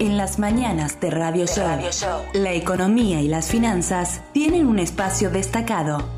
En las mañanas de Radio Show, la economía y las finanzas tienen un espacio destacado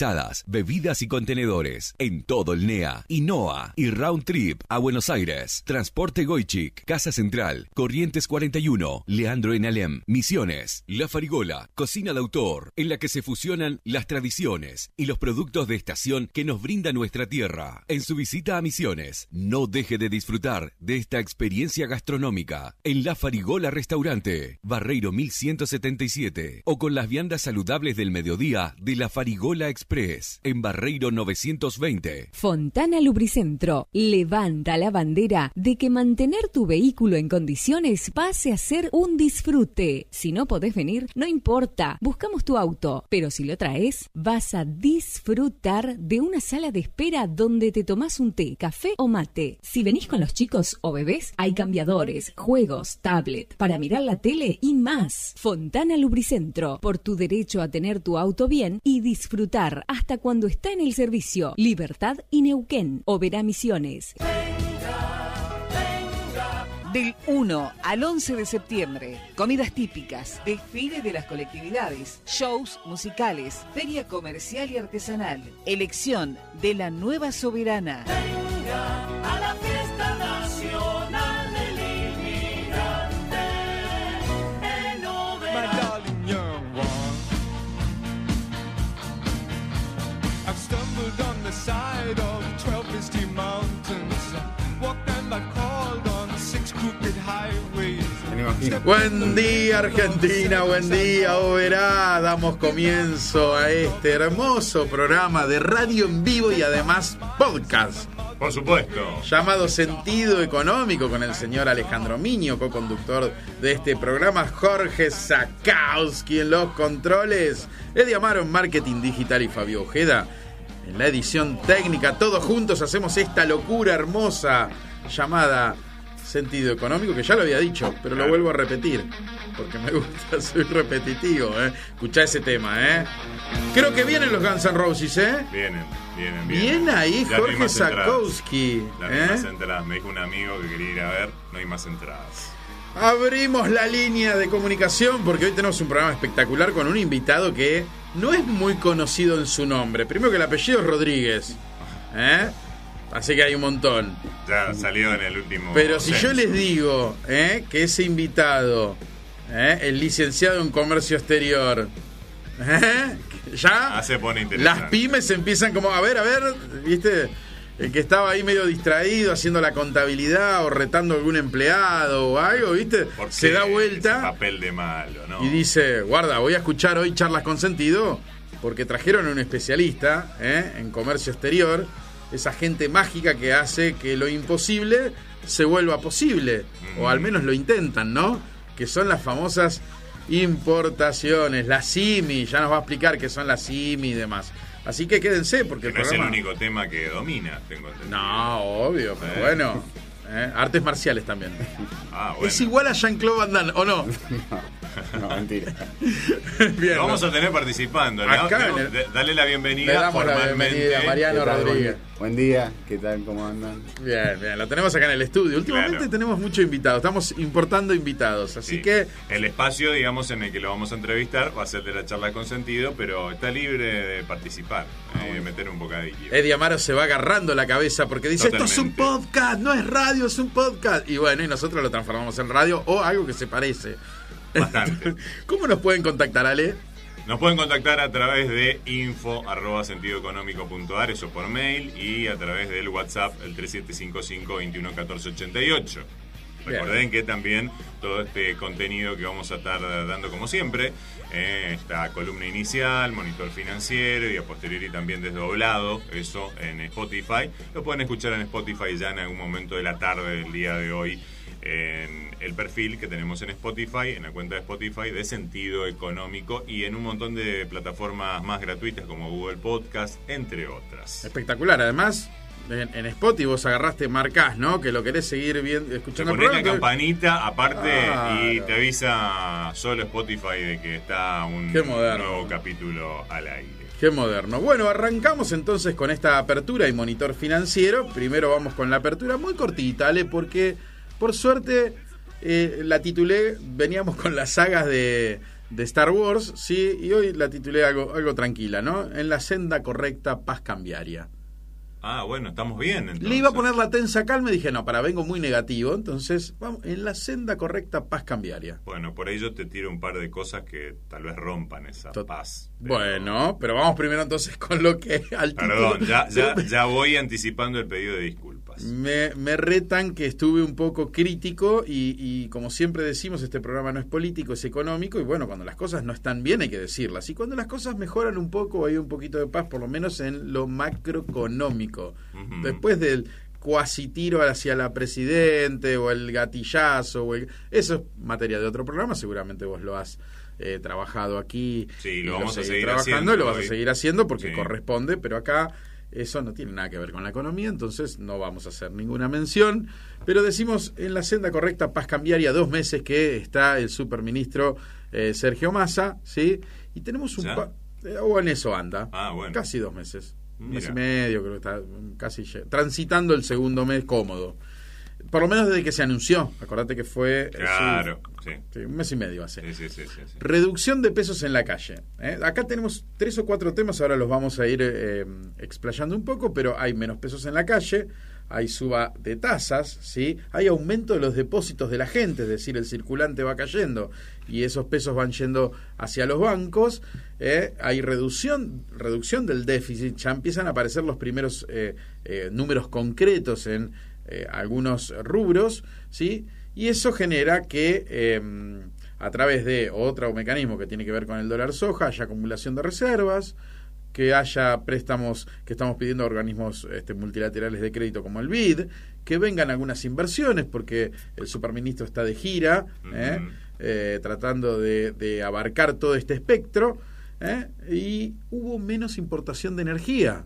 bebidas y contenedores en todo el NEA, INOA y Round Trip a Buenos Aires. Transporte Goichik, Casa Central, Corrientes 41, Leandro en Alem, Misiones, La Farigola, cocina de autor, en la que se fusionan las tradiciones y los productos de estación que nos brinda nuestra tierra. En su visita a Misiones, no deje de disfrutar de esta experiencia gastronómica en La Farigola Restaurante, Barreiro 1177, o con las viandas saludables del mediodía de La Farigola Express en Barreiro 920. Fontana Lubricentro levanta la bandera de que mantener tu vehículo en condiciones pase a ser un disfrute. Si no podés venir, no importa, buscamos tu auto, pero si lo traes, vas a disfrutar de una sala de espera donde te tomás un té, café o mate. Si venís con los chicos o bebés, hay cambiadores, juegos, tablet, para mirar la tele y más. Fontana Lubricentro, por tu derecho a tener tu auto bien y disfrutar hasta cuando está en el servicio. Libertad y Neuquén. Oberá Misiones. Del 1 al 11 de septiembre, comidas típicas, desfile de las colectividades, shows musicales, feria comercial y artesanal, elección de la nueva soberana. a la fiesta Buen día Argentina, buen día Oberá. Damos comienzo a este hermoso programa de radio en vivo y además podcast. Por supuesto. Llamado Sentido Económico con el señor Alejandro Miño, co-conductor de este programa, Jorge Sakowski en los controles, Eddie Amaro en Marketing Digital y Fabio Ojeda en la edición técnica. Todos juntos hacemos esta locura hermosa llamada Sentido Económico, que ya lo había dicho, pero lo vuelvo a repetir, porque me gusta, soy repetitivo, ¿eh? Escuchá ese tema, ¿eh? Creo que vienen los Guns N' Roses, ¿eh? Vienen, vienen, vienen. Bien ahí Ya Jorge. Sakowski. No hay ¿eh? entradas. Me dijo un amigo que quería ir a ver, no hay más entradas. Abrimos la línea de comunicación porque hoy tenemos un programa espectacular con un invitado que no es muy conocido en su nombre. Primero que el apellido es Rodríguez. ¿eh? Así que hay un montón. Ya salió en el último. Pero si yo les digo ¿eh? que ese invitado, ¿eh? el licenciado en comercio exterior, ¿eh? ya Ah, se pone las pymes empiezan como, a ver, a ver, ¿viste? El que estaba ahí medio distraído haciendo la contabilidad o retando a algún empleado o algo, ¿viste? ¿Por Se da vuelta papel de malo, ¿no? y dice, guarda, voy a escuchar hoy charlas con sentido porque trajeron a un especialista en comercio exterior, esa gente mágica que hace que lo imposible se vuelva posible, o al menos lo intentan, ¿no? Que son las famosas importaciones, las CIMI, ya nos va a explicar qué son las CIMI y demás. Así que quédense porque Que el no es el programa... único tema que domina, tengo entendido. No, obvio, pero Eh. bueno. ¿eh? Artes marciales también. Ah, bueno. Es igual a Jean-Claude Van Damme, ¿o no? No, mentira. Bien, Lo vamos a tener participando. ¿no? Acá en No, el- Dale la bienvenida Le damos la formalmente. bienvenida a Mariano. Rodríguez. Buen, día, ¿qué tal? ¿Cómo andan? Bien, bien, lo tenemos acá en el estudio. Últimamente Claro. tenemos muchos invitados, estamos importando invitados, así Sí. que El espacio, digamos, en el que lo vamos a entrevistar va a ser de la charla con sentido, pero está libre de participar, Ah, eh, de meter un bocadillo. Eddie Amaro se va agarrando la cabeza porque dice, esto es un podcast, no es radio, es un podcast. Y bueno, y nosotros lo transformamos en radio o algo que se parece. Bastante. ¿Cómo nos pueden contactar, Ale? Nos pueden contactar a través de info arroba sentidoeconómico.ar, eso por mail, y a través del WhatsApp, el 3755-211488. Recuerden que también todo este contenido que vamos a estar dando como siempre, eh, esta columna inicial, monitor financiero y a posteriori también desdoblado, eso en Spotify, lo pueden escuchar en Spotify ya en algún momento de la tarde del día de hoy en el perfil que tenemos en Spotify, en la cuenta de Spotify de sentido económico y en un montón de plataformas más gratuitas como Google Podcast, entre otras. Espectacular, además, en, en Spotify vos agarraste, marcás, ¿no? Que lo querés seguir viendo, Te escuchando la campanita aparte y Claro. te avisa solo Spotify de que está un nuevo capítulo al aire. Qué moderno. Bueno, arrancamos entonces con esta apertura y monitor financiero. Primero vamos con la apertura muy cortita, Ale, porque por suerte eh, la titulé, veníamos con las sagas de, Star Wars, sí, y hoy la titulé algo, algo tranquila, ¿no? En la senda correcta, paz cambiaria. Ah, bueno, estamos bien. Entonces. Le iba a poner la tensa calma y dije, no, para, vengo muy negativo, entonces, vamos, en la senda correcta, paz cambiaria. Bueno, por ahí yo te tiro un par de cosas que tal vez rompan esa Tot- paz. Pero- Bueno, pero vamos primero entonces con lo que al Perdón, título- ya, ya, ya voy anticipando el pedido de disculpas. Me, me retan que estuve un poco crítico y, y como siempre decimos, este programa no es político, es económico y bueno, cuando las cosas no están bien hay que decirlas. Y cuando las cosas mejoran un poco hay un poquito de paz, por lo menos en lo macroeconómico. Después del cuasi tiro hacia la presidente o el gatillazo, o el- eso es materia de otro programa, seguramente vos lo has eh, trabajado aquí. Sí, y lo vamos a seguir trabajando haciendo y lo vas a seguir haciendo porque Sí. corresponde, pero acá eso no tiene nada que ver con la economía, entonces no vamos a hacer ninguna mención. Pero decimos en la senda correcta, paz cambiaria, dos meses que está el superministro eh, Sergio Massa, ¿sí? Y tenemos un... Eh, o en eso anda. Ah, bueno. Casi dos meses. Un mes y medio, creo que está casi transitando el segundo mes cómodo. Por lo menos desde que se anunció. Acordate que fue... eh, Claro, sí. sí, un mes y medio hace. Sí. Reducción de pesos en la calle. ¿eh? Acá tenemos tres o cuatro temas, ahora los vamos a ir eh, explayando un poco, pero hay menos pesos en la calle, hay suba de tasas, ¿sí? hay aumento de los depósitos de la gente, es decir, el circulante va cayendo y esos pesos van yendo hacia los bancos, ¿eh? hay reducción, reducción del déficit, ya empiezan a aparecer los primeros eh, eh, números concretos en algunos rubros, ¿sí? y eso genera que... eh, a través de otro mecanismo que tiene que ver con el dólar soja, haya acumulación de reservas, que haya préstamos que estamos pidiendo a organismos este, multilaterales de crédito como el BID, que vengan algunas inversiones, porque el superministro está de gira, ¿eh? Eh, tratando de, de abarcar todo este espectro, ¿eh? y hubo menos importación de energía.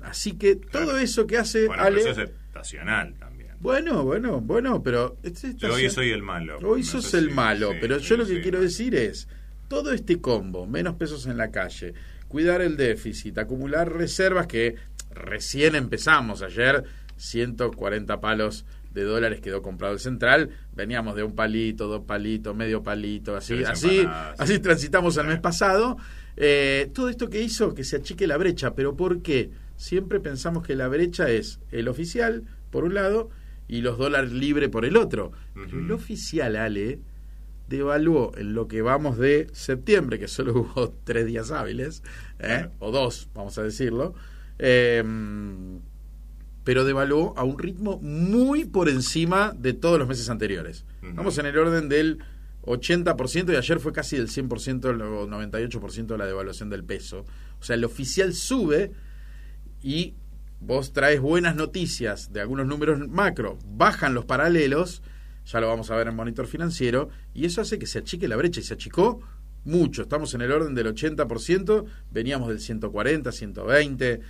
Así que todo eso que hace Bueno, Ale... pero eso es estacional también. Bueno, bueno, bueno, pero... este Yo hoy soy el malo. Hoy No sos el si- malo, sí, pero sí, yo lo que sí. quiero decir es, todo este combo, menos pesos en la calle, cuidar el déficit, acumular reservas que recién empezamos ayer, 140 palos de dólares quedó comprado el central, veníamos de un palito, dos palitos, medio palito, así, así, así transitamos el mes pasado. Eh, todo esto que hizo que se achique la brecha, pero ¿por qué? Siempre pensamos que la brecha es el oficial, por un lado, y los dólares libres por el otro. Pero el oficial, Ale, devaluó en lo que vamos de septiembre, que solo hubo tres días hábiles, ¿eh? O dos, vamos a decirlo, eh, pero devaluó a un ritmo muy por encima de todos los meses anteriores. Vamos en el orden del 80% y ayer fue casi del 100% o 98% de la devaluación del peso. O sea, el oficial sube y vos traes buenas noticias de algunos números macro, bajan los paralelos, ya lo vamos a ver en monitor financiero, y eso hace que se achique la brecha y se achicó mucho. Estamos en el orden del 80%, veníamos del 140, 120.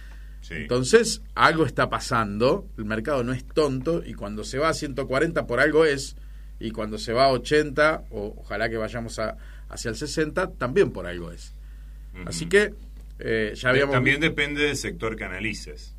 Sí. Entonces, algo está pasando, el mercado no es tonto y cuando se va a 140 por algo es, y cuando se va a 80, o ojalá que vayamos a, hacia el 60, también por algo es. Así que eh, ya habíamos También depende del sector que analices.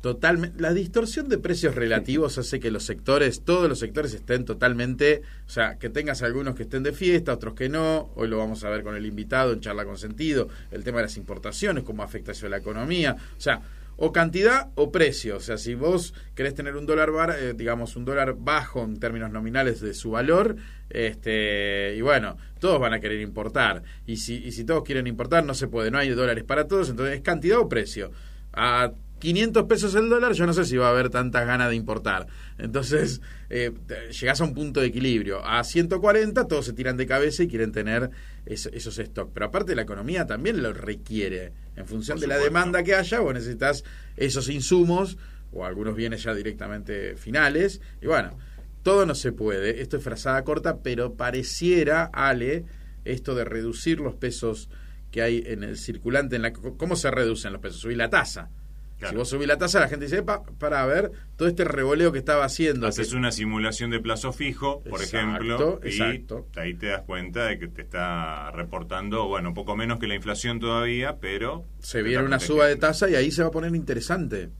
Totalmente. La distorsión de precios relativos hace que los sectores, todos los sectores estén totalmente, o sea, que tengas algunos que estén de fiesta, otros que no. Hoy lo vamos a ver con el invitado en charla con sentido. El tema de las importaciones, cómo afecta eso a la economía. O sea, o cantidad o precio. O sea, si vos querés tener un dólar, bar- eh, digamos, un dólar bajo en términos nominales de su valor, este, y bueno, todos van a querer importar. Y si, y si todos quieren importar, no se puede, no hay dólares para todos, entonces es cantidad o precio. A 500 pesos el dólar, yo no sé si va a haber tantas ganas de importar. Entonces, eh, llegás a un punto de equilibrio. A 140, todos se tiran de cabeza y quieren tener es- esos stocks. Pero aparte, la economía también lo requiere. En función de la demanda que haya, vos necesitas esos insumos o algunos bienes ya directamente finales. Y bueno, todo no se puede. Esto es frazada corta, pero pareciera, Ale, esto de reducir los pesos que hay en el circulante. En la, ¿Cómo se reducen los pesos? Subir la tasa. Claro. Si vos subís la tasa, la gente dice, "Epa, para ver todo este revoleo que estaba haciendo. Haces que- una simulación de plazo fijo, por Exacto, ejemplo, y exacto. ahí te das cuenta de que te está reportando, bueno, poco menos que la inflación todavía, pero... se viene una suba de tasa y ahí se va a poner interesante.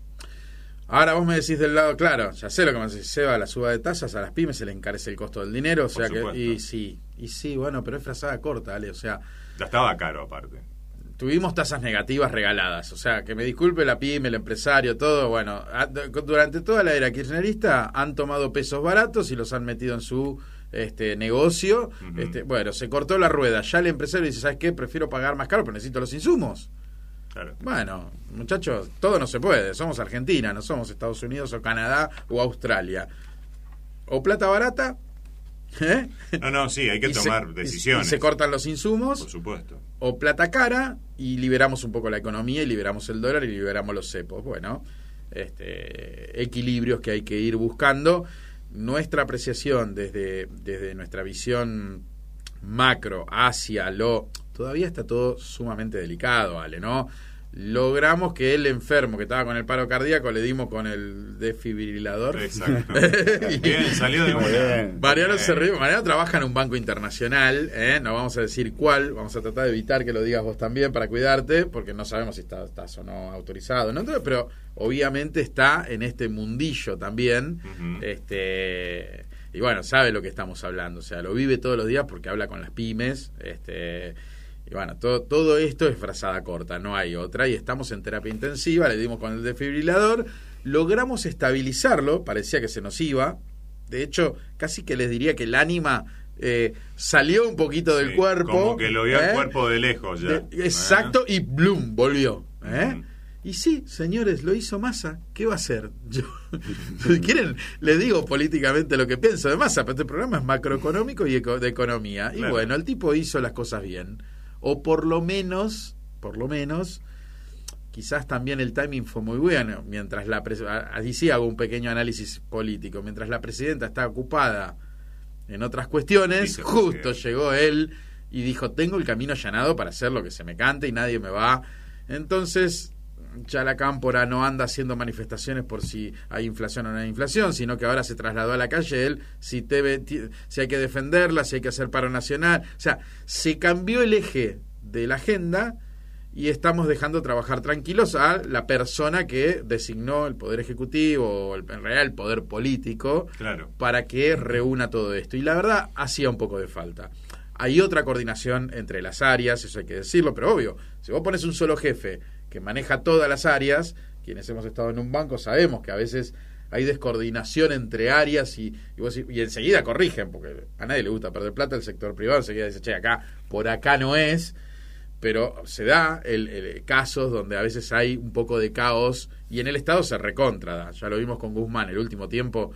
Ahora vos me decís del lado, claro, ya sé lo que me decís, Seba, la suba de tasas, a las pymes se le encarece el costo del dinero, o Por sea que, y sí, y sí, bueno, pero es frazada corta, Ale, o sea, Ya estaba caro aparte. Tuvimos tasas negativas regaladas, o sea, que me disculpe la pyme, el empresario, todo, bueno, durante toda la era kirchnerista han tomado pesos baratos y los han metido en su este negocio, este, bueno, se cortó la rueda, ya el empresario dice, ¿sabes qué? Prefiero pagar más caro, pero necesito los insumos. Claro. Bueno, muchachos, todo no se puede. Somos Argentina, no somos Estados Unidos o Canadá o Australia. O plata barata, ¿eh? No, no, sí, hay que se- tomar decisiones. Y se cortan los Por insumos, supuesto. o plata cara y liberamos un poco la economía y liberamos el dólar y liberamos los cepos. Bueno, este, equilibrios que hay que ir buscando. Nuestra apreciación desde, desde nuestra visión macro hacia lo... Todavía está todo sumamente delicado, Ale, ¿no? Logramos que el enfermo que estaba con el paro cardíaco le dimos con el desfibrilador. Exacto. Bien, salió de bien. Mariano Bien. se ríe. Mariano trabaja en un banco internacional, ¿eh? no vamos a decir cuál, vamos a tratar de evitar que lo digas vos también para cuidarte, porque no sabemos si está- estás o no autorizado, ¿no? Entonces, pero obviamente está en este mundillo también, este y bueno, sabe lo que estamos hablando, o sea, lo vive todos los días porque habla con las pymes, este y bueno, todo, todo esto es frazada corta, no hay otra. Y estamos en terapia intensiva, le dimos con el desfibrilador, logramos estabilizarlo, parecía que se nos iba. De hecho, casi que les diría que el ánima eh, salió un poquito del Sí, cuerpo. Como que lo vio ¿eh? el cuerpo de lejos ya. De- exacto, y Bloom volvió. ¿eh? Ujú. Y sí, señores, lo hizo Massa. ¿Qué va a hacer? Yo, si quieren, les digo políticamente lo que pienso de Massa, pero este programa es macroeconómico y de economía. Y Claro. bueno, el tipo hizo las cosas bien. O por lo menos, por lo menos, quizás también el timing fue muy bueno. Mientras la así sí hago un pequeño análisis político. Mientras la presidenta está ocupada en otras cuestiones, justo llegó él y dijo, tengo el camino allanado para hacer lo que se me cante y nadie me va. Entonces, ya la cámpora no anda haciendo manifestaciones por si hay inflación o no hay inflación, sino que ahora se trasladó a la calle él, si, ti- si hay que defenderla, si hay que hacer paro nacional. O sea, se cambió el eje de la agenda y estamos dejando trabajar tranquilos a la persona que designó el Poder Ejecutivo, o el- en realidad el Poder Político, Claro. para que reúna todo esto. Y la verdad, hacía un poco de falta. Hay otra coordinación entre las áreas, eso hay que decirlo, pero obvio, si vos pones un solo jefe que maneja todas las áreas, quienes hemos estado en un banco sabemos que a veces hay descoordinación entre áreas y, y, vos- y enseguida corrigen, porque a nadie le gusta perder plata, el sector privado enseguida dice, che, acá, por acá no es, pero se da el, casos donde a veces hay un poco de caos y en el Estado se recontra, ya lo vimos con Guzmán el último tiempo.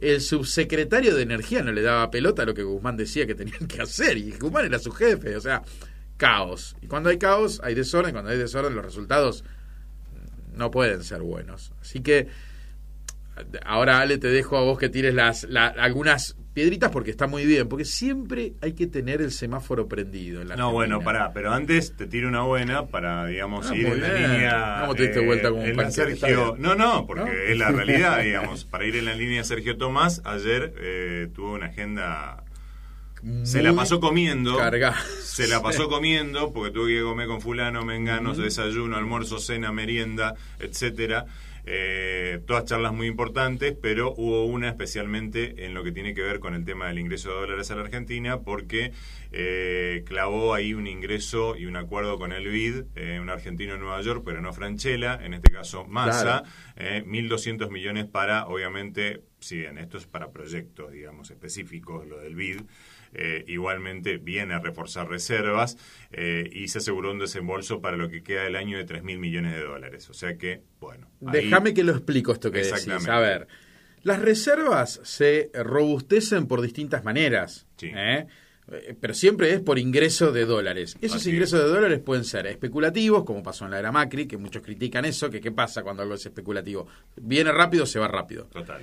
El subsecretario de Energía no le daba pelota a lo que Guzmán decía que tenían que hacer y Guzmán era su jefe, o sea, caos. Y cuando hay caos hay desorden, cuando hay desorden los resultados no pueden ser buenos. Así que ahora Ale te dejo a vos que tires las la- algunas piedritas porque está muy bien, porque siempre hay que tener el semáforo prendido. En la No, bueno, pará, pero antes te tiro una buena para, digamos, Ah, ir en la línea. ¿Cómo te diste vuelta como un Sergio. No, no, porque ¿No? es la realidad, digamos. Para ir en la línea Sergio Tomás, ayer eh, tuvo una agenda Se la pasó comiendo. cargada. Se la pasó comiendo porque tuve que comer con fulano, mengano, desayuno, almuerzo, cena, merienda, etcétera. Eh, todas charlas muy importantes, pero hubo una especialmente en lo que tiene que ver con el tema del ingreso de dólares a la Argentina, porque eh, clavó ahí un ingreso y un acuerdo con el BID, eh, un argentino en Nueva York, pero no Franchella, en este caso Massa, eh, 1.200 millones para, obviamente, si bien esto es para proyectos, digamos, específicos, lo del BID, eh, igualmente viene a reforzar reservas eh, y se aseguró un desembolso para lo que queda del año de 3 mil millones de dólares. O sea que, bueno. ahí- Déjame que lo explico esto que decís. A ver, las reservas se robustecen por distintas maneras. Sí. ¿eh? Pero siempre es por ingreso de dólares. Esos Así ingresos de dólares pueden ser especulativos, como pasó en la era Macri, que muchos critican eso, que qué pasa cuando algo es especulativo. Viene rápido, se va rápido. Total.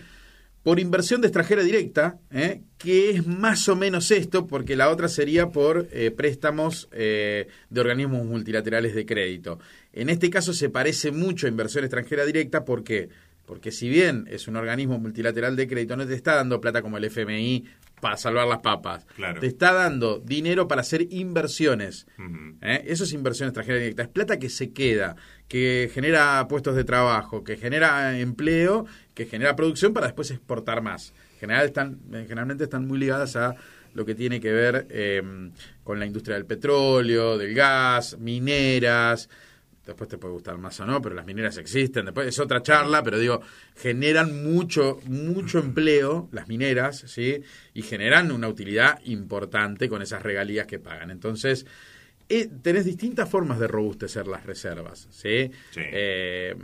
Por inversión de extranjera directa, ¿eh? que es más o menos esto, porque la otra sería por eh, préstamos eh, de organismos multilaterales de crédito. En este caso se parece mucho a inversión extranjera directa, ¿por qué? Porque si bien es un organismo multilateral de crédito, no te está dando plata como el FMI para salvar las papas. Claro. Te está dando dinero para hacer inversiones. ¿Eh? Eso es inversión extranjera directa. Es plata que se queda, que genera puestos de trabajo, que genera empleo, que genera producción para después exportar más. General están, eh, generalmente están muy ligadas a lo que tiene que ver eh, con la industria del petróleo, del gas, mineras. Después te puede gustar más o no, pero las mineras existen. Después es otra charla, pero digo, generan mucho, mucho empleo las mineras, ¿sí? Y generan una utilidad importante con esas regalías que pagan. Entonces, eh, tenés distintas formas de robustecer las reservas, ¿sí? Sí. Eh,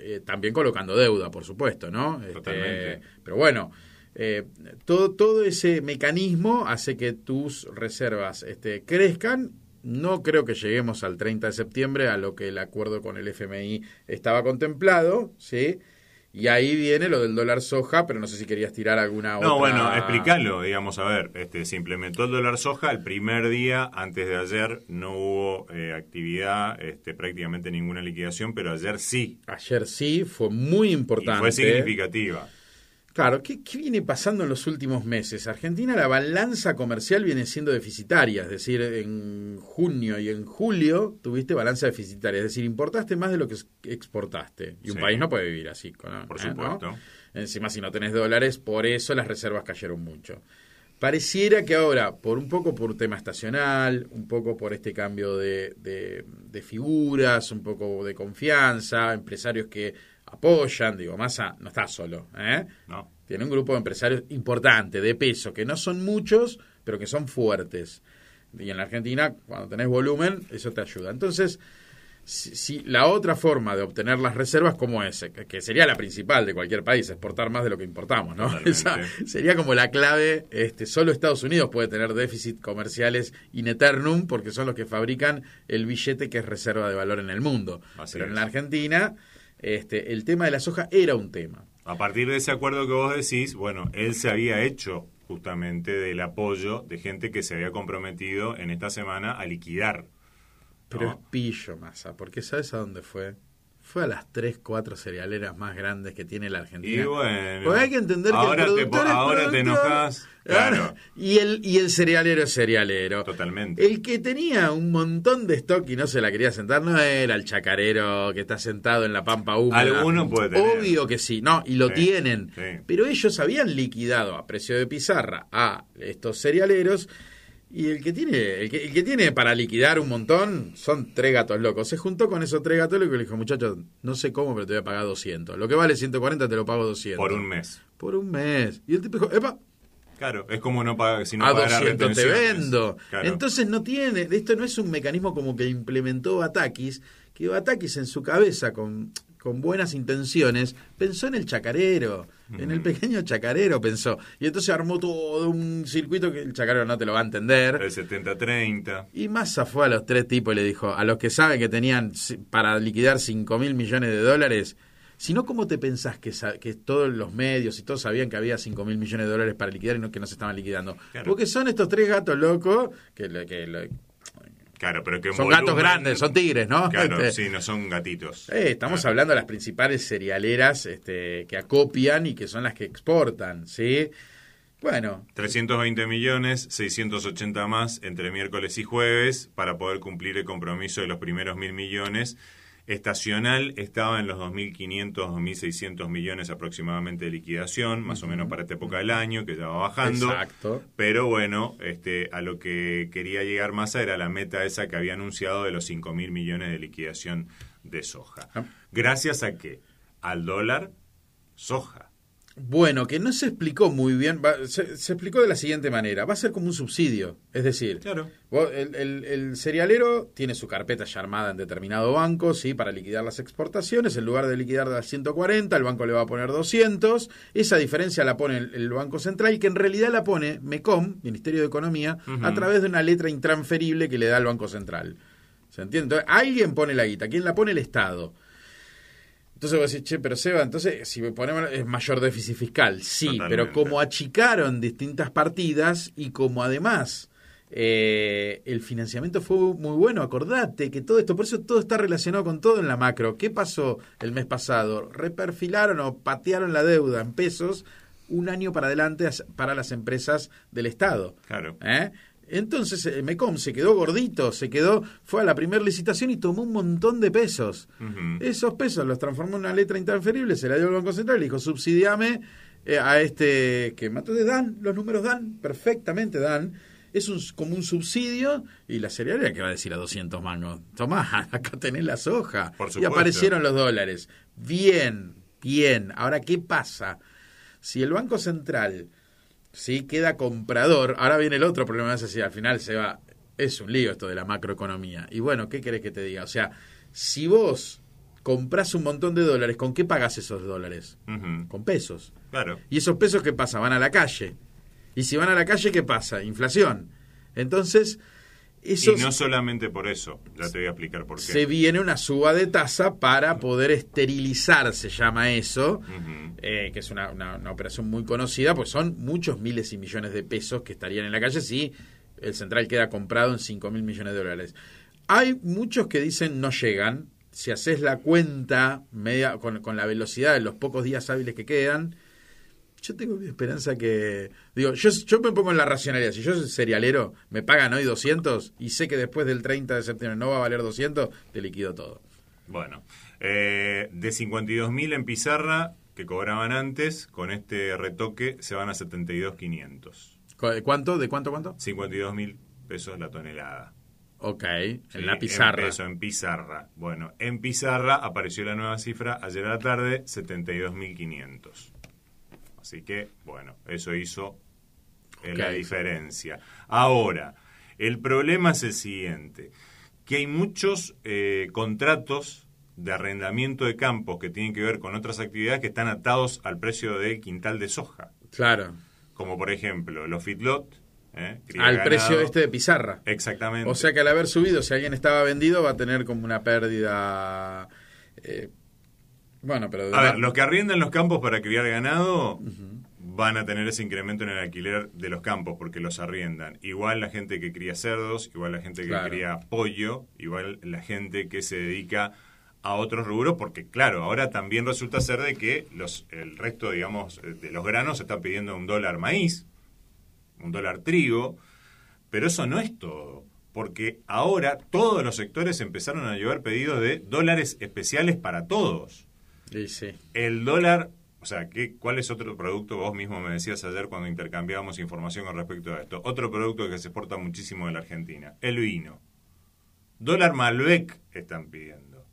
eh, también colocando deuda, por supuesto, ¿no? Este, pero bueno, eh, todo, todo ese mecanismo hace que tus reservas este, crezcan. No creo que lleguemos al 30 de septiembre a lo que el acuerdo con el FMI estaba contemplado, ¿sí? Y ahí viene lo del dólar soja, pero no sé si querías tirar alguna otra... No, bueno, explícalo, digamos, a ver, este, se implementó el dólar soja el primer día, antes de ayer no hubo eh, actividad, este, prácticamente ninguna liquidación, pero ayer sí, Ayer sí, fue muy y importante. fue significativa. Claro, ¿qué, qué viene pasando en los últimos meses? Argentina, la balanza comercial viene siendo deficitaria, es decir, en junio y en julio tuviste balanza deficitaria, es decir, importaste más de lo que exportaste. Y un Sí. país no puede vivir así. ¿no? Por ¿Eh? ¿no? supuesto. Encima, si no tenés dólares, por eso las reservas cayeron mucho. Pareciera que ahora, por un poco por tema estacional, un poco por este cambio de, de- de figuras, un poco de confianza, empresarios que apoyan, digo, Massa no está solo, ¿eh? ¿no? Tiene un grupo de empresarios importante, de peso, que no son muchos, pero que son fuertes. Y en la Argentina, cuando tenés volumen, eso te ayuda. Entonces, si, si la otra forma de obtener las reservas, como es? Que, sería la principal de cualquier país, exportar más de lo que importamos, ¿no? Esa sería como la clave. Este, solo Estados Unidos puede tener déficit comerciales in eternum, porque son los que fabrican el billete que es reserva de valor en el mundo. Así pero es. en la Argentina, este, el tema de la soja era un tema. A partir de ese acuerdo que vos decís, bueno, él se había hecho justamente del apoyo de gente que se había comprometido en esta semana a liquidar. Pero es pillo, Massa, porque ¿sabes a dónde fue? Fue a las 3, 4 cerealeras más grandes que tiene la Argentina. Y bueno, Porque hay que entender que ahora el te productor po- es ahora te enojas, claro. Y el, y el cerealero es cerealero. Totalmente. El que tenía un montón de stock y no se la quería sentar no era el chacarero que está sentado en la pampa húmeda. Alguno puede tener. Obvio que sí, no, y lo Sí, tienen. sí. Pero ellos habían liquidado a precio de pizarra a estos cerealeros y el que tiene el que, el que tiene para liquidar un montón son tres gatos locos. Se juntó con esos tres gatos locos y le dijo, muchachos, no sé cómo, pero te voy a pagar 200. Lo que vale 140 te lo pago 200. Por un mes. Por un mes. Y el tipo dijo, epa, Claro, es como no pagar, si no a pagara 200 te vendo. Claro. Entonces no tiene, esto no es un mecanismo como que implementó Batakis, que Batakis en su cabeza con, con buenas intenciones pensó en el chacarero, en el pequeño chacarero pensó. Y entonces armó todo un circuito que el chacarero no te lo va a entender. el 70-30. Y Massa fue a los tres tipos y le dijo, a los que saben que tenían para liquidar 5 mil millones de dólares, si no, ¿cómo te pensás que, que todos los medios y todos sabían que había 5 mil millones de dólares para liquidar y no que no se estaban liquidando? Claro. Porque son estos tres gatos locos que, que Claro, pero que son gatos grandes, son tigres, ¿no? Claro, Este, sí, no son gatitos. eh, estamos Ah, hablando de las principales cerealeras este, que acopian y que son las que exportan, ¿sí? Bueno, 320 millones, 680 más entre miércoles y jueves para poder cumplir el compromiso de los primeros mil millones. Estacional estaba en los 2.500, 2.600 millones aproximadamente de liquidación, más o menos para esta época del año, que ya va bajando. exacto. Pero bueno, este, a lo que quería llegar Massa era la meta esa que había anunciado de los 5 mil millones de liquidación de soja. Ah. Gracias a qué? Al dólar, soja. Bueno, que no se explicó muy bien, va- se, se explicó de la siguiente manera, va a ser como un subsidio, es decir, Claro. vos- el, el- el cerealero tiene su carpeta ya armada en determinado banco, ¿sí? para liquidar las exportaciones, en lugar de liquidar las 140, el banco le va a poner 200, esa diferencia la pone el, el Banco Central, que en realidad la pone MECOM, Ministerio de Economía, a través de una letra intransferible que le da el Banco Central. ¿Se entiende? Entonces, alguien pone la guita, ¿quién la pone? El Estado. Entonces vos decís, che, pero Seba, entonces si ponemos es mayor déficit fiscal. Sí, Totalmente. pero como achicaron distintas partidas y como además eh, el financiamiento fue muy bueno, acordate que todo esto, por eso todo está relacionado con todo en la macro. ¿Qué pasó el mes pasado? Reperfilaron o patearon la deuda en pesos un año para adelante para las empresas del Estado. Claro. ¿Eh? Entonces el MECOM se quedó gordito, se quedó, fue a la primera licitación y tomó un montón de pesos. Esos pesos los transformó en una letra intransferible, se la dio al Banco Central y le dijo, subsidiame eh, a este que mató de Dan, los números dan, perfectamente dan. Es un, como un subsidio y la cerealera que va a decir a 200 mangos, tomá, acá tenés la soja. Por y aparecieron los dólares. Bien, bien. Ahora, ¿qué pasa? Si el Banco Central sí queda comprador, ahora viene el otro problema, es así, al final se va, es un lío esto de la macroeconomía. Y bueno, ¿qué querés que te diga? O sea, si vos comprás un montón de dólares, ¿con qué pagás esos dólares? Con pesos. Claro. ¿Y esos pesos qué pasa? Van a la calle. Y si van a la calle, ¿qué pasa? Inflación. Entonces, Y no solamente por eso, ya te voy a explicar por qué. se viene una suba de tasa para poder esterilizar, se llama eso, eh, que es una, una- una operación muy conocida, pues son muchos miles y millones de pesos que estarían en la calle si el central queda comprado en 5 mil millones de dólares. Hay muchos que dicen no llegan, si haces la cuenta media con, con la velocidad de los pocos días hábiles que quedan, yo tengo mi esperanza que... Digo, yo, yo me pongo en la racionalidad. Si yo soy cerealero, me pagan hoy 200 y sé que después del 30 de septiembre no va a valer 200, te liquido todo. Bueno, eh, de 52.000 en pizarra que cobraban antes, con este retoque se van a 72.500. ¿Cu- ¿De cuánto? ¿De cuánto? ¿Cuánto? 52.000 pesos la tonelada. Ok, Sí, en la pizarra. En peso, en pizarra. Bueno, en pizarra apareció la nueva cifra ayer a la tarde, 72.500. Así que, bueno, eso hizo eh, la diferencia. Ahora, el problema es el siguiente, que hay muchos eh, contratos de arrendamiento de campos que tienen que ver con otras actividades que están atados al precio del quintal de soja. Claro. Como por ejemplo, los feedlot. ¿eh? Al ganado. precio este de pizarra. Exactamente. O sea que al haber subido, si alguien estaba vendido, va a tener como una pérdida. eh, bueno, pero. A ver, los que arriendan los campos para criar ganado van a tener ese incremento en el alquiler de los campos porque los arriendan. Igual la gente que cría cerdos, igual la gente que Claro. cría pollo, igual la gente que se dedica a otros rubros, porque claro, ahora también resulta ser de que los, el resto, digamos, de los granos está pidiendo un dólar maíz, un dólar trigo, pero eso no es todo, porque ahora todos los sectores empezaron a llevar pedidos de dólares especiales para todos. Sí, sí. El dólar, o sea, ¿qué, ¿cuál es otro producto? Vos mismo me decías ayer cuando intercambiábamos información con respecto a esto. Otro producto que se exporta muchísimo de la Argentina, el vino. Dólar Malbec están pidiendo.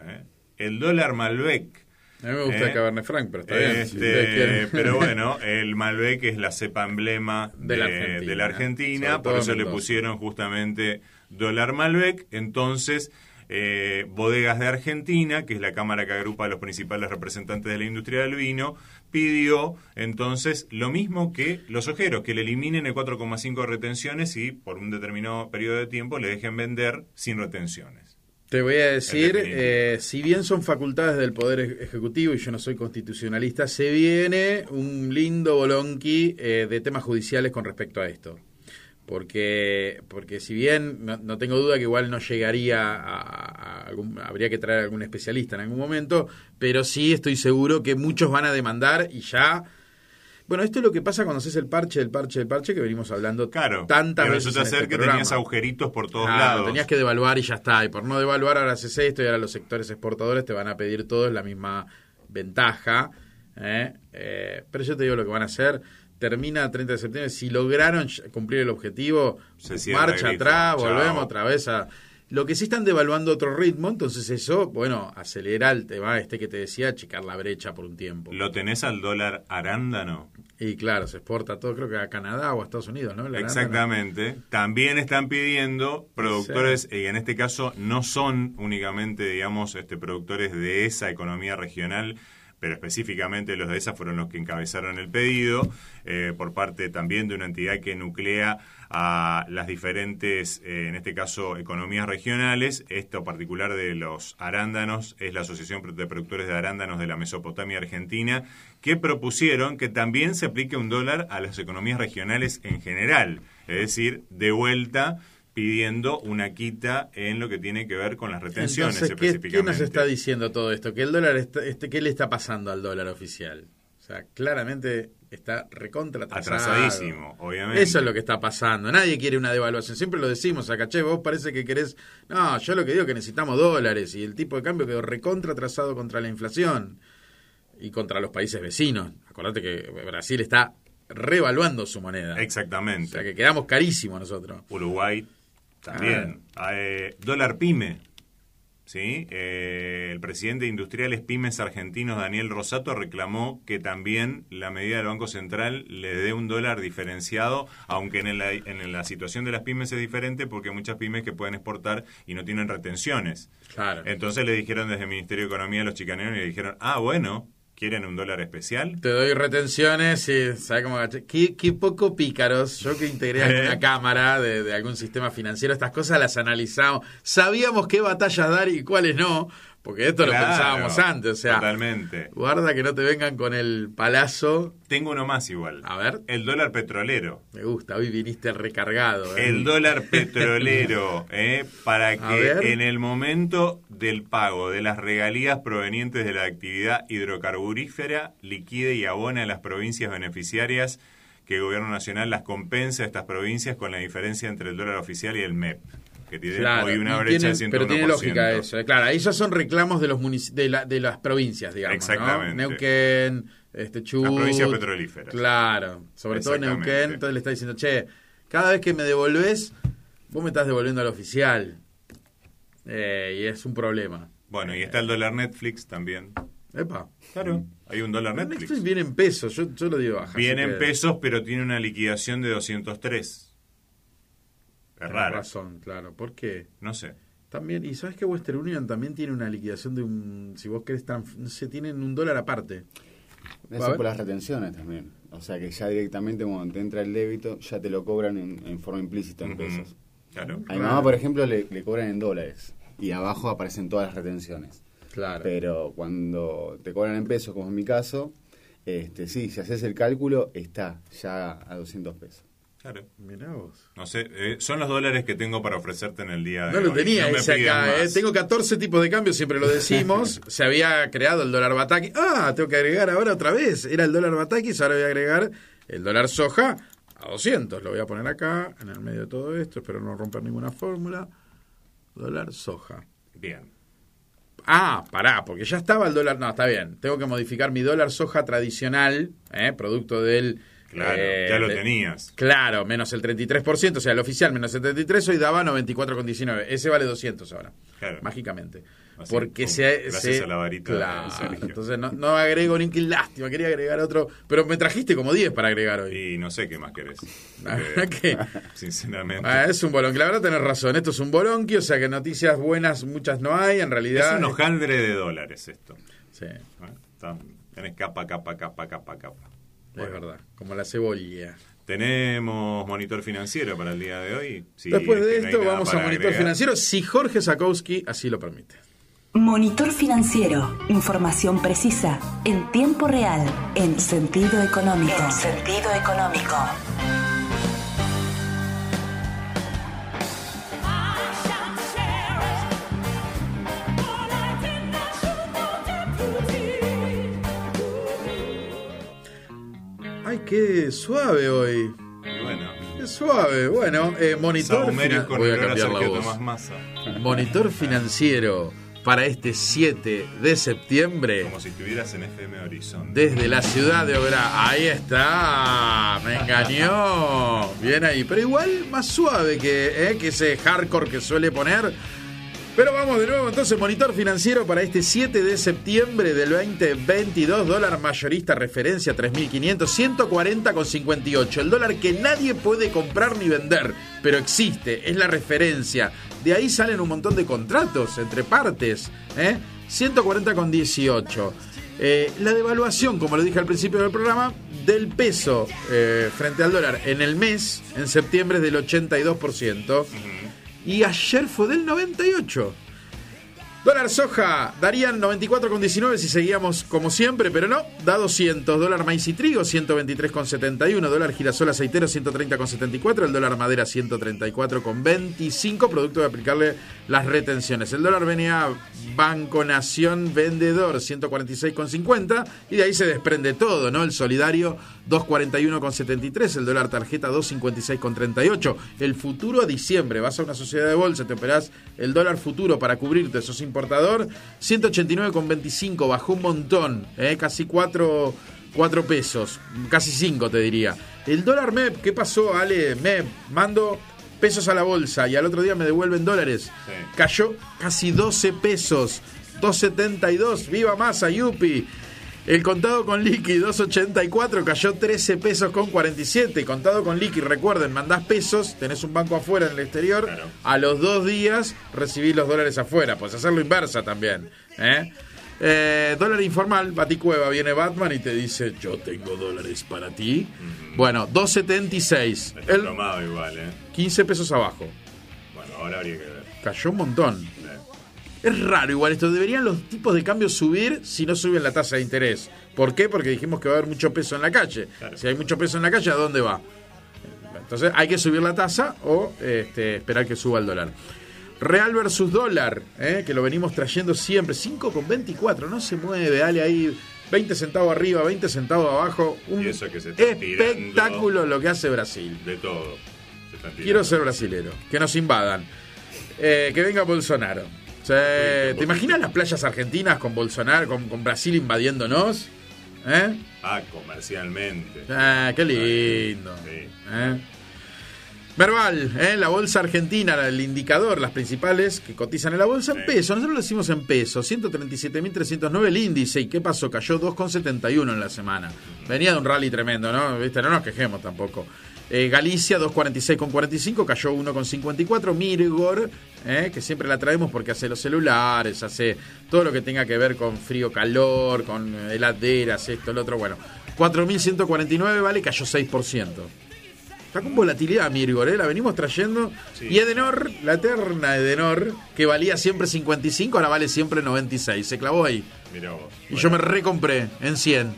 ¿eh? El dólar Malbec. A mí me gusta Eh, el Cabernet Franc, pero está bien. Este, pero bueno, el Malbec es la cepa emblema de, la Argentina. de la Argentina, por eso le pusieron justamente dólar Malbec. Entonces, eh, Bodegas de Argentina, que es la cámara que agrupa a los principales representantes de la industria del vino, pidió entonces lo mismo que los ojeros, que le eliminen el 4,5 de retenciones y por un determinado periodo de tiempo le dejen vender sin retenciones. Te voy a decir, eh, si bien son facultades del Poder Ej- Ejecutivo y yo no soy constitucionalista, se viene un lindo bolonqui eh, de temas judiciales con respecto a esto. Porque, porque si bien no, no tengo duda que igual no llegaría a, a algún, habría que traer a algún especialista en algún momento, pero sí estoy seguro que muchos van a demandar y ya Bueno, esto es lo que pasa cuando haces el parche del parche del parche que venimos hablando Claro. tantas veces. resulta en ser este que programa. tenías agujeritos por todos Claro, lados. Tenías que devaluar y ya está. Y por no devaluar ahora haces esto y ahora los sectores exportadores te van a pedir todos la misma ventaja. ¿eh? Eh, pero yo te digo lo que van a hacer. Termina el 30 de septiembre. Si lograron cumplir el objetivo, Se marcha atrás, Chao. volvemos otra vez a... Lo que sí están devaluando a otro ritmo, entonces eso, bueno, acelera el tema este que te decía, achicar la brecha por un tiempo. ¿Lo tenés al dólar arándano? Y claro, se exporta todo, creo que a Canadá o a Estados Unidos, ¿no? Arándano. Exactamente. También están pidiendo productores, y en este caso no son únicamente, digamos, este, productores de esa economía regional, pero específicamente los de esa fueron los que encabezaron el pedido, eh, por parte también de una entidad que nuclea a las diferentes, eh, en este caso, economías regionales. Esto particular de los arándanos es la Asociación de Productores de Arándanos de la Mesopotamia Argentina, que propusieron que también se aplique un dólar a las economías regionales en general, es decir, de vuelta pidiendo una quita en lo que tiene que ver con las retenciones Entonces, ¿qué, qué específicamente. nos está diciendo todo esto? Que el dólar, está, este, ¿qué le está pasando al dólar oficial? O sea, claramente está recontra atrasado. Atrasadísimo, obviamente. Eso es lo que está pasando. Nadie quiere una devaluación. Siempre lo decimos acá, che, vos parece que querés... No, yo lo que digo es que necesitamos dólares y el tipo de cambio quedó recontra atrasado contra la inflación y contra los países vecinos. Acordate que Brasil está revaluando su moneda. O Exactamente. sea, que quedamos carísimos nosotros. Uruguay también. Eh, dólar pyme. ¿sí? Eh, el presidente de Industriales Pymes Argentinos, Daniel Rosato, reclamó que también la medida del Banco Central le dé un dólar diferenciado, aunque en la, en la situación de las pymes es diferente porque hay muchas pymes que pueden exportar y no tienen retenciones. Claro. Entonces le dijeron desde el Ministerio de Economía a los chicaneros y le dijeron, ah, bueno, ¿quieren un dólar especial? Te doy retenciones y ¿sabes cómo? Qué, qué poco pícaros. Yo que integré Eh. alguna cámara de, de algún sistema financiero, estas cosas las analizamos. Sabíamos qué batallas dar y cuáles no, porque esto Claro, lo pensábamos antes. O sea, Totalmente. guarda que no te vengan con el palazo. Tengo uno más igual. A ver, El dólar petrolero. me gusta, hoy viniste recargado. ¿eh? El dólar petrolero, ¿eh? para que en el momento del pago de las regalías provenientes de la actividad hidrocarburífera liquide y abone a las provincias beneficiarias que el gobierno nacional las compensa a estas provincias con la diferencia entre el dólar oficial y el MEP, que tiene Claro, hoy una brecha tienen- de 101%. pero tiene lógica eso. eh. Claro, ahí ya son reclamos de los de, la- de las provincias, digamos. ¿no? Exactamente. Neuquén, este, Chubut. Las provincias petrolíferas. Claro, sobre todo. Neuquén. Entonces le está diciendo, che, cada vez que me devolvés, vos me estás devolviendo al oficial. Eh, y es un problema. Bueno, y está el dólar Netflix también. Epa. Claro, hay un dólar Netflix. Netflix. viene en pesos, yo, yo lo digo baja. Viene en que pesos, pero tiene una liquidación de 203. Es raro. razón, claro. ¿Por qué? No sé. También, y sabes que Western Union también tiene una liquidación de un, si vos querés, no sé, tienen un dólar aparte. Eso por las retenciones también. O sea que ya directamente cuando te entra el débito, ya te lo cobran en, en forma implícita en pesos. Claro. A mi mamá, por ejemplo, le, le cobran en dólares. Y abajo aparecen todas las retenciones. Claro. Pero cuando te cobran en pesos, como en mi caso, este sí, si haces el cálculo, está ya a 200 pesos. Claro. Mirá vos. No sé, eh, son los dólares que tengo para ofrecerte en el día de No hoy. lo tenía No ese acá, eh. Tengo 14 tipos de cambios, siempre lo decimos. Se había creado el dólar Bataki. Ah, tengo que agregar ahora otra vez. Era el dólar Bataki, ahora voy a agregar el dólar soja a 200. Lo voy a poner acá, en el medio de todo esto. Espero no romper ninguna fórmula. Dólar soja. Bien. Ah, pará, porque ya estaba el dólar. No, está bien. Tengo que modificar mi dólar soja tradicional, ¿eh? producto del. Claro, eh, ya lo tenías. Claro, menos el 33%, o sea, el oficial menos el 33%, hoy daba 94,19. Ese vale 200 ahora, Claro. mágicamente. Así, Porque pum, se, gracias se- a la varita Claro, Sergio. entonces no, no agrego ni qué lástima, quería agregar otro, pero me trajiste como 10 para agregar hoy. Y no sé qué más querés. La verdad que Sinceramente. ah, es un bolonqui, la verdad tenés razón, esto es un bolonqui, o sea que noticias buenas muchas no hay, en es realidad... un hojaldre de dólares esto. Sí, ¿eh? Está- Tenés capa, capa, capa, capa, capa. Es verdad, como la cebolla. ¿Tenemos monitor financiero para el día de hoy? Sí, Después es de no esto vamos a monitor agregar. financiero, si Jorge Sakowski así lo permite. Monitor financiero. Información precisa, en tiempo real, en sentido económico. En sentido económico. Hay qué suave hoy. Y bueno, Qué suave. Bueno, eh, monitor. Voy a cambiar la voz. Massa. Monitor financiero para este 7 de septiembre. Como si estuvieras en FM Horizonte. Desde la ciudad de Obra. Ahí está. Me engañó. Bien ahí. Pero igual más suave que, eh, que ese hardcore que suele poner. Pero vamos de nuevo, entonces, monitor financiero para este 7 de septiembre del 2022, dólar mayorista referencia 3.500, 140,58. El dólar que nadie puede comprar ni vender, pero existe, es la referencia. De ahí salen un montón de contratos entre partes, ¿eh? 140,18. Eh, la devaluación, como lo dije al principio del programa, del peso eh, frente al dólar en el mes, en septiembre, es del 82%. Y ayer fue del 98. Dólar soja darían 94,19 si seguíamos como siempre, pero no, da 200. Dólar maíz y trigo 123,71. Dólar girasol aceitero 130,74. El dólar madera 134,25. Producto de aplicarle las retenciones. El dólar BNA Banco Nación Vendedor 146,50. Y de ahí se desprende todo, ¿no? El solidario 241,73. El dólar tarjeta 256,38. El futuro a diciembre. Vas a una sociedad de bolsa, te operás el dólar futuro para cubrirte, sos importador. 189,25. Bajó un montón, ¿eh? casi 4, pesos. Casi 5 te diría. El dólar MEP, ¿qué pasó, Ale? MEP, mando pesos a la bolsa y al otro día me devuelven dólares. Sí. Cayó casi 12 pesos. 2.72. Viva Massa, Yupi. El contado con liqui 2.84 cayó 13 pesos con 47. Contado con liqui, recuerden, mandás pesos, tenés un banco afuera en el exterior. Claro. A los dos días recibís los dólares afuera. Puedes hacerlo inversa también. ¿eh? Eh, dólar informal, Baticueva, viene Batman y te dice, yo tengo dólares para ti. Bueno, 2.76. Está El igual, ¿eh? 15 pesos abajo. Bueno, ahora habría que ver. Cayó un montón. Es raro igual esto. Deberían los tipos de cambio subir si no suben la tasa de interés. ¿Por qué? Porque dijimos que va a haber mucho peso en la calle. Claro. Si hay mucho peso en la calle, ¿a dónde va? Entonces hay que subir la tasa o este, esperar que suba el dólar. Real versus dólar, ¿eh? que lo venimos trayendo siempre. 5,24, no se mueve, dale ahí. 20 centavos arriba, 20 centavos abajo. Un Y eso que se está tirando. espectáculo lo que hace Brasil. De todo. Se. Quiero ser brasilero, que nos invadan. Eh, que venga Bolsonaro. Sí, ¿Te imaginas las playas argentinas con Bolsonaro, con, con Brasil invadiéndonos? ¿Eh? Ah, comercialmente. Ah, qué lindo. Sí. ¿Eh? Verbal, ¿eh? la bolsa argentina, el indicador, las principales que cotizan en la bolsa en Sí. peso. Nosotros lo decimos en peso, 137.309 el índice. ¿Y qué pasó? Cayó 2,71 en la semana. Venía de un rally tremendo, ¿no? ¿Viste? No nos quejemos tampoco. Eh, Galicia 246,45, cayó 1,54. Mirgor, eh, que siempre la traemos porque hace los celulares, hace todo lo que tenga que ver con frío, calor, con heladeras, esto, lo otro. Bueno, 4.149 vale, cayó 6%. Está con volatilidad Mirgor, ¿eh? la venimos trayendo. Sí. Y Edenor, la eterna Edenor, que valía siempre 55, ahora vale siempre 96. Se clavó ahí. Mira vos. Y Bueno, yo me recompré en 100.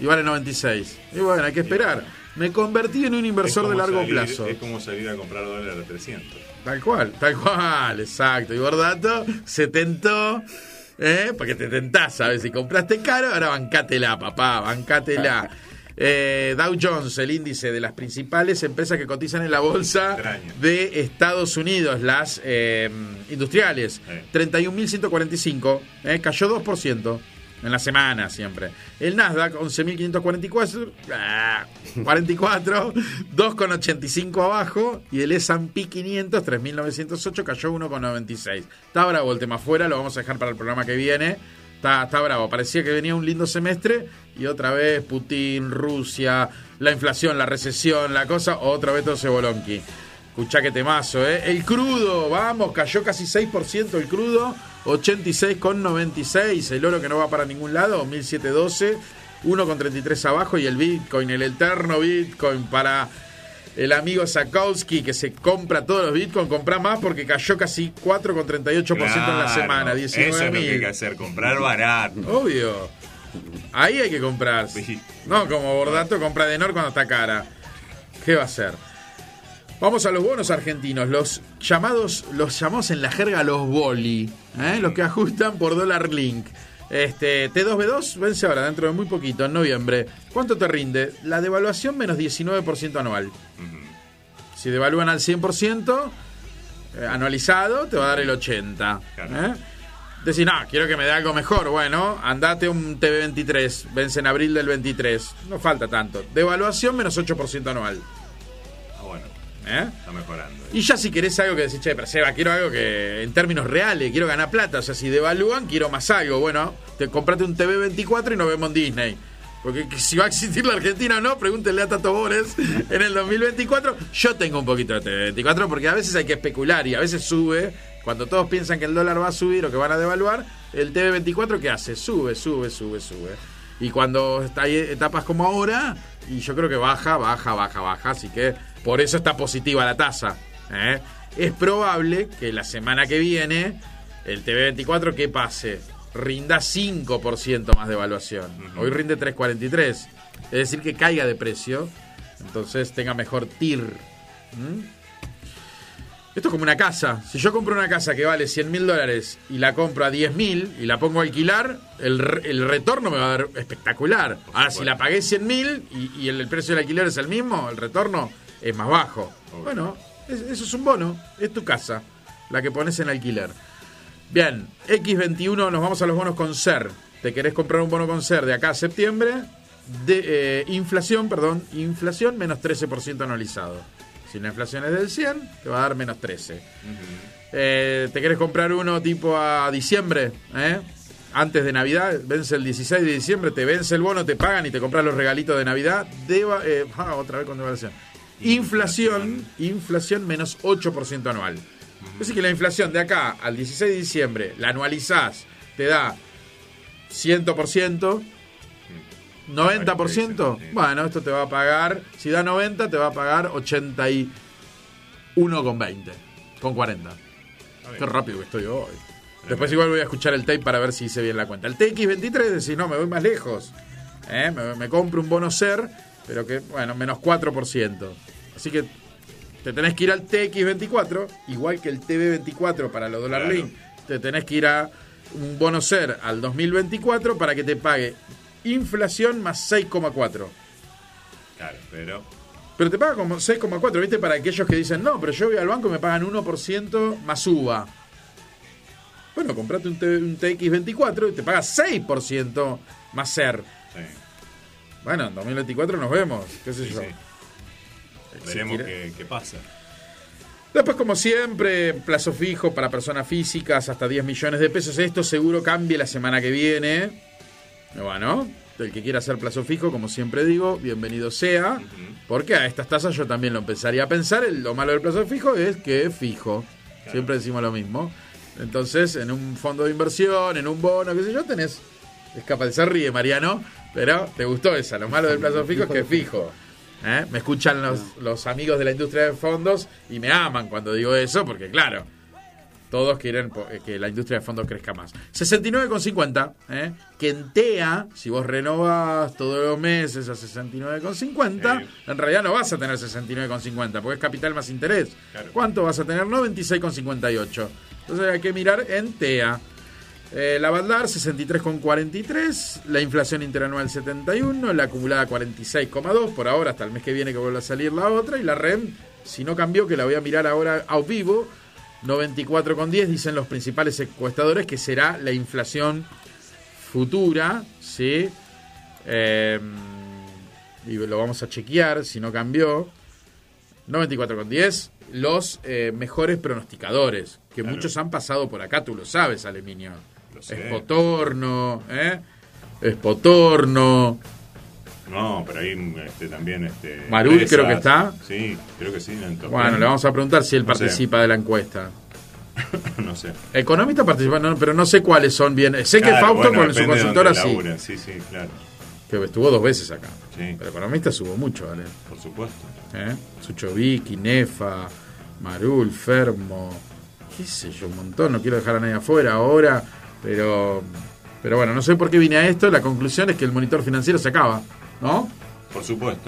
Y vale 96. Y bueno, hay que esperar. Me convertí en un inversor de largo salir- plazo. Es como salir a comprar dólares a 300. Tal cual, tal cual, exacto. Y Bordato se tentó, ¿eh? Porque te tentás, ¿sabes? Si compraste caro, ahora bancátela, papá, bancátela. Eh, Dow Jones, el índice de las principales empresas que cotizan en la bolsa Extraño. de Estados Unidos, las eh, industriales, Eh. 31.145, eh, cayó 2% en la semana siempre. El Nasdaq, 11.544, ah, 44, 2,85 abajo. Y el S&P 500, 3.908, cayó 1,96. Está bravo el tema afuera, lo vamos a dejar para el programa que viene. Está, está bravo, parecía que venía un lindo semestre y otra vez Putin, Rusia, la inflación, la recesión, la cosa, otra vez todo ese bolonqui. Escuchá que temazo, ¿eh? El crudo, vamos, cayó casi 6% el crudo, 86,96. El oro que no va para ningún lado, 1712, 1,33 abajo. Y el Bitcoin, el eterno Bitcoin para el amigo Sakowski que se compra todos los Bitcoin, compra más porque cayó casi 4,38% en la Claro, semana, Eso es lo que hay que 19 hacer, comprar barato. Obvio. Ahí hay que comprar. No, como Bordato compra de Nor cuando está cara. ¿Qué va a hacer? Vamos a los bonos argentinos, los llamados, los llamamos en la jerga los boli, ¿eh? los que ajustan por dólar link. Este, T2B2 vence ahora dentro de muy poquito, en noviembre. ¿Cuánto te rinde? La devaluación menos 19% anual. Si devalúan al 100% eh, anualizado, te va a dar el 80%. ¿eh? Decís, no, quiero que me dé algo mejor. Bueno, andate un TV23, vence en abril del 23. No falta tanto. Devaluación menos 8% anual. ¿Eh? está mejorando. Y ya si querés algo que decís, che, pero Seba, quiero algo que en términos reales, quiero ganar plata. O sea, si devalúan, quiero más algo. Bueno, te comprate un TV 24 y nos vemos en Disney. Porque que si va a existir la Argentina o no, pregúntenle a Tato Bores en el 2024. Yo tengo un poquito de TV 24 porque a veces hay que especular y a veces sube. Cuando todos piensan que el dólar va a subir o que van a devaluar, el TV 24 ¿qué hace? Sube, sube, sube, sube. Y cuando hay etapas como ahora, y yo creo que baja, baja, baja, baja. Así que por eso está positiva la tasa. ¿eh? Es probable que la semana que viene el TV24 ¿qué pase? Rinda 5% más de evaluación. Hoy rinde 3.43. Es decir, que caiga de precio. Entonces tenga mejor TIR. ¿Mm? Esto es como una casa. Si yo compro una casa que vale 100 mil dólares y la compro a 10 mil y la pongo a alquilar, el, el retorno me va a dar espectacular. Ahora, si la pagué 100 mil y, y el, el precio del alquiler es el mismo, el retorno es más bajo. Bueno, es- eso es un bono. Es tu casa, la que pones en alquiler. Bien, X21, nos vamos a los bonos con SER. ¿Te querés comprar un bono con SER de acá a septiembre? De, eh, inflación, perdón, inflación menos 13% anualizado. Si la inflación es del 100, te va a dar menos 13. Eh, ¿Te querés comprar uno tipo a diciembre? ¿eh? Antes de Navidad, vence el 16 de diciembre, te vence el bono, te pagan y te compras los regalitos de Navidad. Deva- eh, ah, otra vez con devaluación. Inflación, inflación menos 8% anual. Es decir, que la inflación de acá al 16 de diciembre la anualizás, te da 100%, 90%. Bueno, esto te va a pagar, si da 90, te va a pagar 81,20, con 40. Qué rápido que estoy hoy. Después igual voy a escuchar el tape para ver si hice bien la cuenta. El TX23 decís, no, me voy más lejos. ¿Eh? Me, me compro un bono SER, pero que, bueno, menos 4%. Así que te tenés que ir al TX24, igual que el TV24 para los dólar Claro. link. Te tenés que ir a un bono SER al 2024 para que te pague inflación más 6,4. Claro, pero Pero te paga como 6,4, ¿viste? Para aquellos que dicen, no, pero yo voy al banco y me pagan 1% más UVA. Bueno, comprate un, T- un TX24 y te paga 6% más SER. sí, Bueno, en 2024 nos vemos, qué sé sí, yo. sí. Veremos qué, qué pasa. Después, como siempre, plazo fijo para personas físicas hasta 10 millones de pesos. Esto seguro cambie la semana que viene. Bueno, el que quiera hacer plazo fijo, como siempre digo, bienvenido sea. Porque a estas tasas yo también lo empezaría a pensar. El- Lo malo del plazo fijo es que es fijo. Siempre decimos lo mismo. Entonces, en un fondo de inversión, en un bono, qué sé yo, tenés. Es capaz de se ríe, Mariano, pero te gustó esa. Lo malo del plazo fijo es que es fijo. ¿Eh? Me escuchan los, los amigos de la industria de fondos y me aman cuando digo eso, porque claro, todos quieren eh, que la industria de fondos crezca más. 69,50, ¿eh? que en TEA, si vos renovás todos los meses a 69,50, en realidad no vas a tener 69,50, porque es capital más interés. ¿Cuánto vas a tener? 96,58. Entonces hay que mirar en TEA. Eh, la Bandar 63,43, la inflación interanual 71, la acumulada 46,2 por ahora hasta el mes que viene que vuelva a salir la otra y la REM, si no cambió que la voy a mirar ahora a vivo, 94,10 dicen los principales encuestadores que será la inflación futura, ¿sí? Eh, y lo vamos a chequear si no cambió. 94,10 los eh, mejores pronosticadores, que muchos han pasado por acá, tú lo sabes, Aleminio. Espotorno, ¿eh? Espotorno. No, pero ahí este, también. Este, Marul creo que está. Sí, creo que sí. Bueno, le vamos a preguntar si él No sé. participa de la encuesta. no sé. Economista participa, no, pero no sé cuáles son bien. Sé que Fausto bueno, con su consultora sí, Sí, sí, claro. que estuvo dos veces acá. Sí. Pero economista subo mucho, ¿vale? Por supuesto. ¿Eh? Suchovic, Inefa, Marul, Fermo, qué sé yo, un montón, no quiero dejar a nadie afuera ahora, pero pero bueno, no sé por qué vine a esto, la conclusión es que el monitor financiero se acaba, ¿no? Por supuesto.